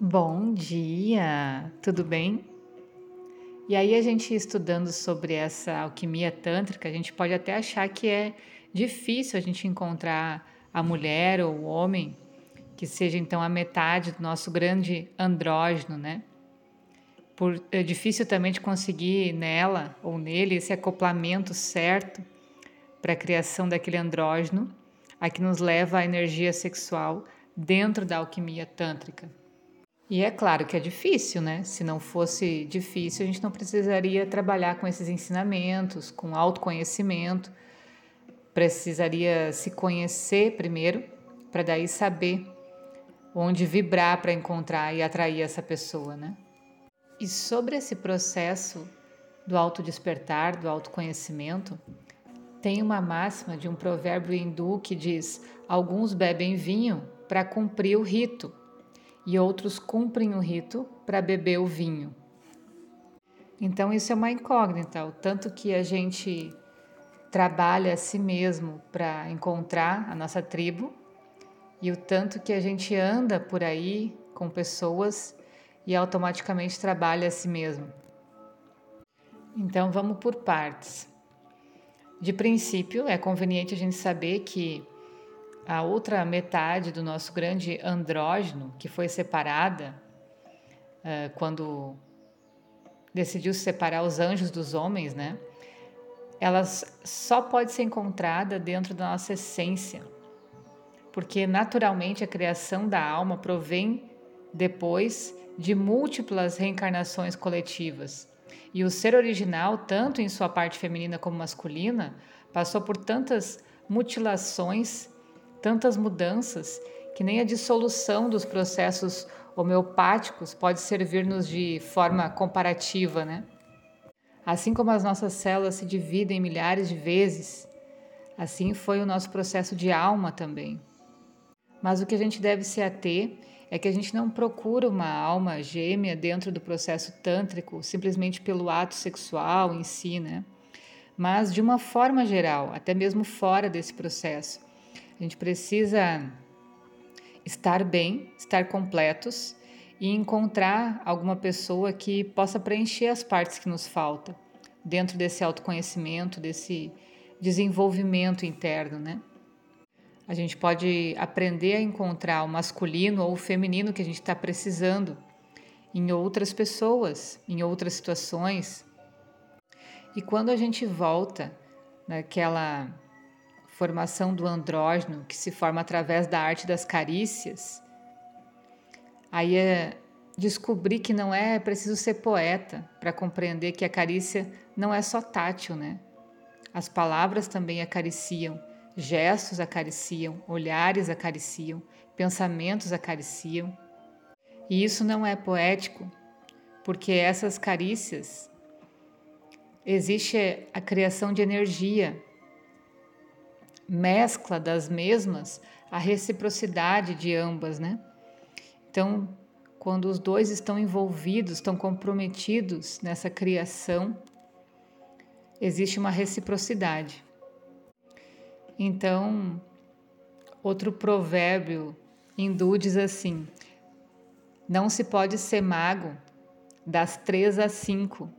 Bom dia, tudo bem? E aí a gente estudando sobre essa alquimia tântrica, a gente pode até achar que é difícil a gente encontrar a mulher ou o homem que seja então a metade do nosso grande andrógeno, né? Por, é difícil também de conseguir nela ou nele esse acoplamento certo para a criação daquele andrógeno, a que nos leva à energia sexual dentro da alquimia tântrica. E é claro que é difícil, né? Se não fosse difícil, a gente não precisaria trabalhar com esses ensinamentos, com autoconhecimento. Precisaria se conhecer primeiro, para daí saber onde vibrar para encontrar e atrair essa pessoa, né? E sobre esse processo do autodespertar, do autoconhecimento, tem uma máxima de um provérbio hindu que diz: Alguns bebem vinho para cumprir o rito e outros cumprem o rito para beber o vinho. Então, isso é uma incógnita, o tanto que a gente trabalha a si mesmo para encontrar a nossa tribo e o tanto que a gente anda por aí com pessoas e automaticamente trabalha a si mesmo. Então, vamos por partes. De princípio, é conveniente a gente saber que a outra metade do nosso grande andrógeno, que foi separada uh, quando decidiu separar os anjos dos homens, né? Ela só pode ser encontrada dentro da nossa essência, porque naturalmente a criação da alma provém depois de múltiplas reencarnações coletivas. E o ser original, tanto em sua parte feminina como masculina, passou por tantas mutilações tantas mudanças que nem a dissolução dos processos homeopáticos pode servir-nos de forma comparativa, né? Assim como as nossas células se dividem milhares de vezes, assim foi o nosso processo de alma também. Mas o que a gente deve se ater é que a gente não procura uma alma gêmea dentro do processo tântrico simplesmente pelo ato sexual em si, né? Mas de uma forma geral, até mesmo fora desse processo a gente precisa estar bem, estar completos e encontrar alguma pessoa que possa preencher as partes que nos faltam dentro desse autoconhecimento, desse desenvolvimento interno, né? A gente pode aprender a encontrar o masculino ou o feminino que a gente está precisando em outras pessoas, em outras situações. E quando a gente volta naquela formação do andrógeno, que se forma através da arte das carícias, aí é descobrir que não é preciso ser poeta para compreender que a carícia não é só tátil, né? As palavras também acariciam, gestos acariciam, olhares acariciam, pensamentos acariciam. E isso não é poético, porque essas carícias existe a criação de energia mescla das mesmas a reciprocidade de ambas, né? Então, quando os dois estão envolvidos, estão comprometidos nessa criação, existe uma reciprocidade. Então, outro provérbio hindu diz assim: não se pode ser mago das três às cinco,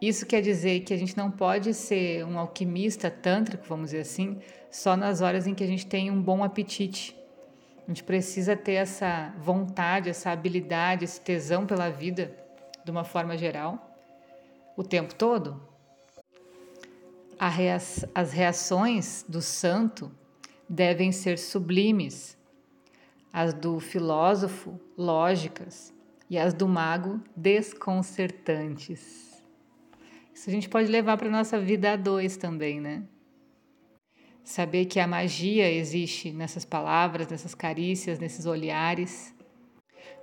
isso quer dizer que a gente não pode ser um alquimista tântrico, vamos dizer assim, só nas horas em que a gente tem um bom apetite. A gente precisa ter essa vontade, essa habilidade, esse tesão pela vida, de uma forma geral, o tempo todo. As reações do santo devem ser sublimes, as do filósofo, lógicas, e as do mago, desconcertantes. Isso a gente pode levar para a nossa vida a dois também, né? Saber que a magia existe nessas palavras, nessas carícias, nesses olhares.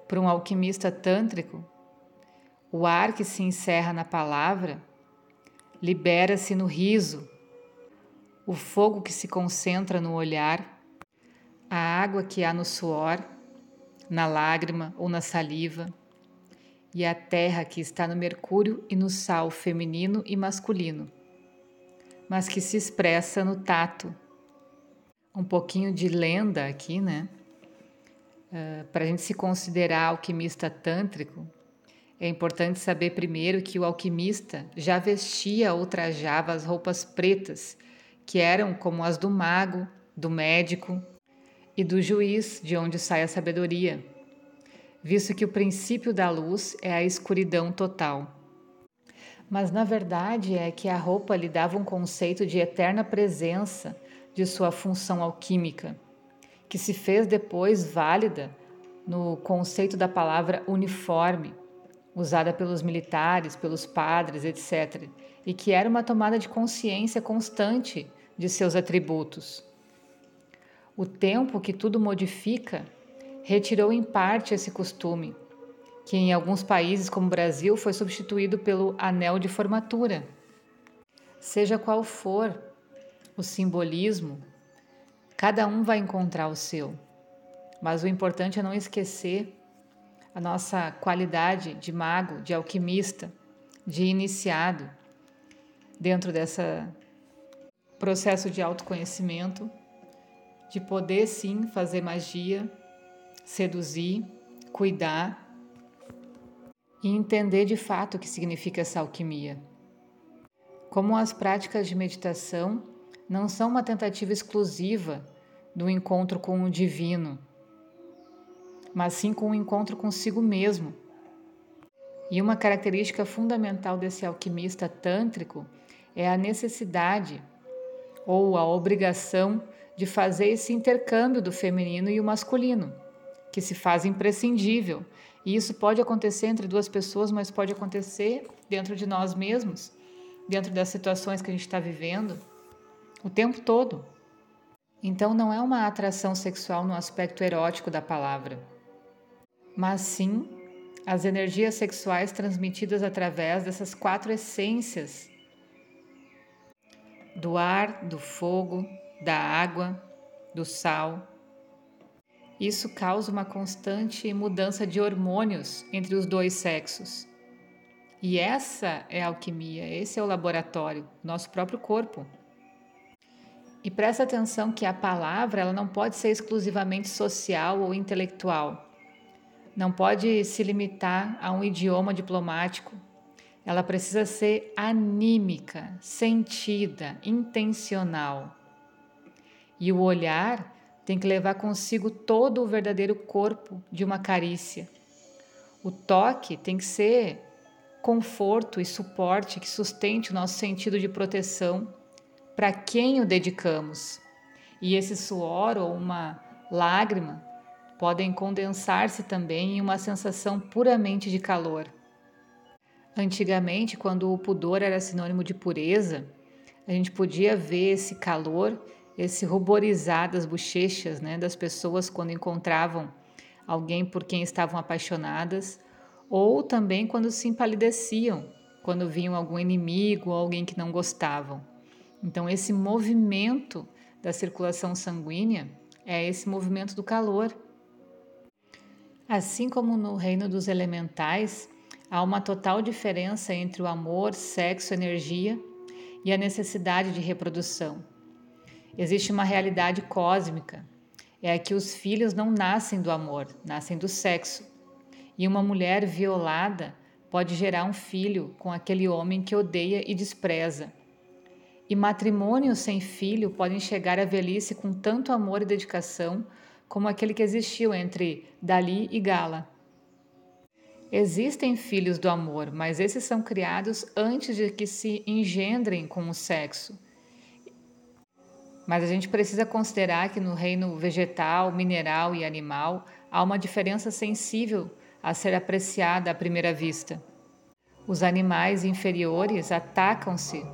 Para um alquimista tântrico, o ar que se encerra na palavra libera-se no riso, o fogo que se concentra no olhar, a água que há no suor, na lágrima ou na saliva e a terra que está no Mercúrio e no Sal feminino e masculino, mas que se expressa no tato. Um pouquinho de lenda aqui, né? Uh, Para a gente se considerar alquimista tântrico, é importante saber primeiro que o alquimista já vestia ou trajava as roupas pretas, que eram como as do mago, do médico e do juiz, de onde sai a sabedoria visto que o princípio da luz é a escuridão total. Mas na verdade é que a roupa lhe dava um conceito de eterna presença de sua função alquímica, que se fez depois válida no conceito da palavra uniforme, usada pelos militares, pelos padres, etc., e que era uma tomada de consciência constante de seus atributos. O tempo que tudo modifica retirou em parte esse costume, que em alguns países, como o Brasil, foi substituído pelo anel de formatura. Seja qual for o simbolismo, cada um vai encontrar o seu. Mas o importante é não esquecer a nossa qualidade de mago, de alquimista, de iniciado dentro desse processo de autoconhecimento, de poder sim fazer magia seduzir, cuidar e entender de fato o que significa essa alquimia. Como as práticas de meditação não são uma tentativa exclusiva do encontro com o divino, mas sim com o encontro consigo mesmo. E uma característica fundamental desse alquimista tântrico é a necessidade ou a obrigação de fazer esse intercâmbio do feminino e o masculino que se faz imprescindível. E isso pode acontecer entre duas pessoas, mas pode acontecer dentro de nós mesmos, dentro das situações que a gente está vivendo, o tempo todo. Então, não é uma atração sexual no aspecto erótico da palavra, mas sim as energias sexuais transmitidas através dessas quatro essências do ar, do fogo, da água, do sal isso causa uma constante mudança de hormônios entre os dois sexos. E essa é a alquimia, esse é o laboratório, nosso próprio corpo. E presta atenção que a palavra ela não pode ser exclusivamente social ou intelectual. Não pode se limitar a um idioma diplomático. Ela precisa ser anímica, sentida, intencional. E o olhar tem que levar consigo todo o verdadeiro corpo de uma carícia. O toque tem que ser conforto e suporte que sustente o nosso sentido de proteção para quem o dedicamos. E esse suor ou uma lágrima podem condensar-se também em uma sensação puramente de calor. Antigamente, quando o pudor era sinônimo de pureza, a gente podia ver esse calor esse ruborizar das bochechas né, das pessoas quando encontravam alguém por quem estavam apaixonadas, ou também quando se empalideciam, quando viam algum inimigo ou alguém que não gostavam. Então, esse movimento da circulação sanguínea é esse movimento do calor. Assim como no reino dos elementais, há uma total diferença entre o amor, sexo, energia e a necessidade de reprodução. Existe uma realidade cósmica. É que os filhos não nascem do amor, nascem do sexo. E uma mulher violada pode gerar um filho com aquele homem que odeia e despreza. E matrimônios sem filho podem chegar à velhice com tanto amor e dedicação como aquele que existiu entre Dali e Gala. Existem filhos do amor, mas esses são criados antes de que se engendrem com o sexo. Mas a gente precisa considerar que no reino vegetal, mineral e animal há uma diferença sensível a ser apreciada à primeira vista. Os animais inferiores atacam-se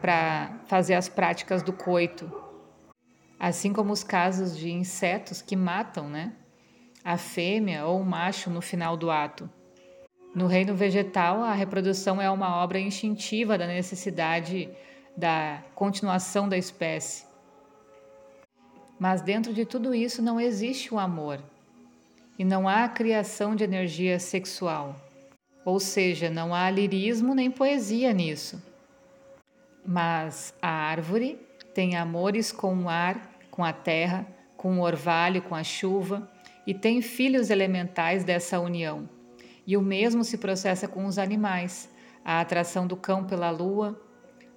para fazer as práticas do coito, assim como os casos de insetos que matam, né? A fêmea ou o macho no final do ato. No reino vegetal, a reprodução é uma obra instintiva da necessidade da continuação da espécie. Mas dentro de tudo isso não existe o amor e não há criação de energia sexual. Ou seja, não há lirismo nem poesia nisso. Mas a árvore tem amores com o ar, com a terra, com o orvalho, com a chuva, e tem filhos elementais dessa união. E o mesmo se processa com os animais, a atração do cão pela lua,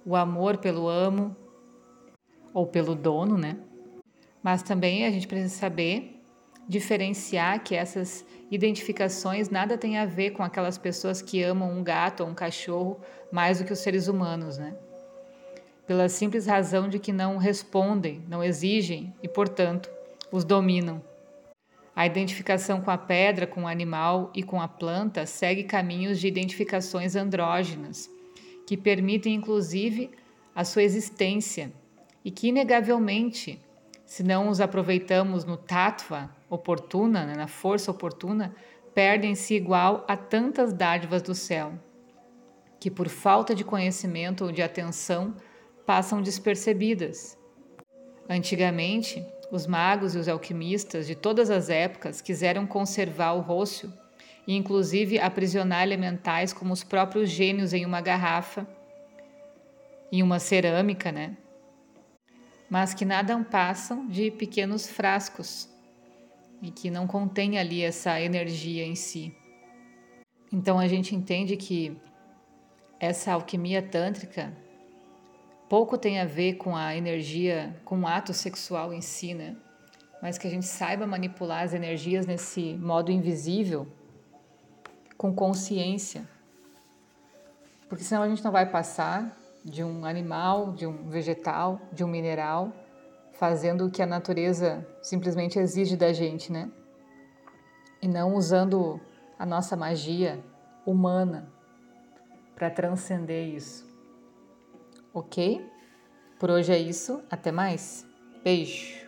o amor pelo amo ou pelo dono, né? Mas também a gente precisa saber diferenciar que essas identificações nada tem a ver com aquelas pessoas que amam um gato ou um cachorro mais do que os seres humanos, né? Pela simples razão de que não respondem, não exigem e, portanto, os dominam. A identificação com a pedra, com o animal e com a planta segue caminhos de identificações andrógenas, que permitem inclusive a sua existência e que, inegavelmente, se não os aproveitamos no tattva oportuna, né, na força oportuna, perdem-se igual a tantas dádivas do céu, que por falta de conhecimento ou de atenção passam despercebidas. Antigamente, os magos e os alquimistas de todas as épocas quiseram conservar o rócio e, inclusive, aprisionar elementais como os próprios gênios em uma garrafa, em uma cerâmica, né? Mas que nada passam de pequenos frascos e que não contém ali essa energia em si. Então a gente entende que essa alquimia tântrica pouco tem a ver com a energia, com o ato sexual em si, né? Mas que a gente saiba manipular as energias nesse modo invisível com consciência. Porque senão a gente não vai passar de um animal, de um vegetal, de um mineral, fazendo o que a natureza simplesmente exige da gente, né? E não usando a nossa magia humana para transcender isso. Ok? Por hoje é isso. Até mais. Beijo.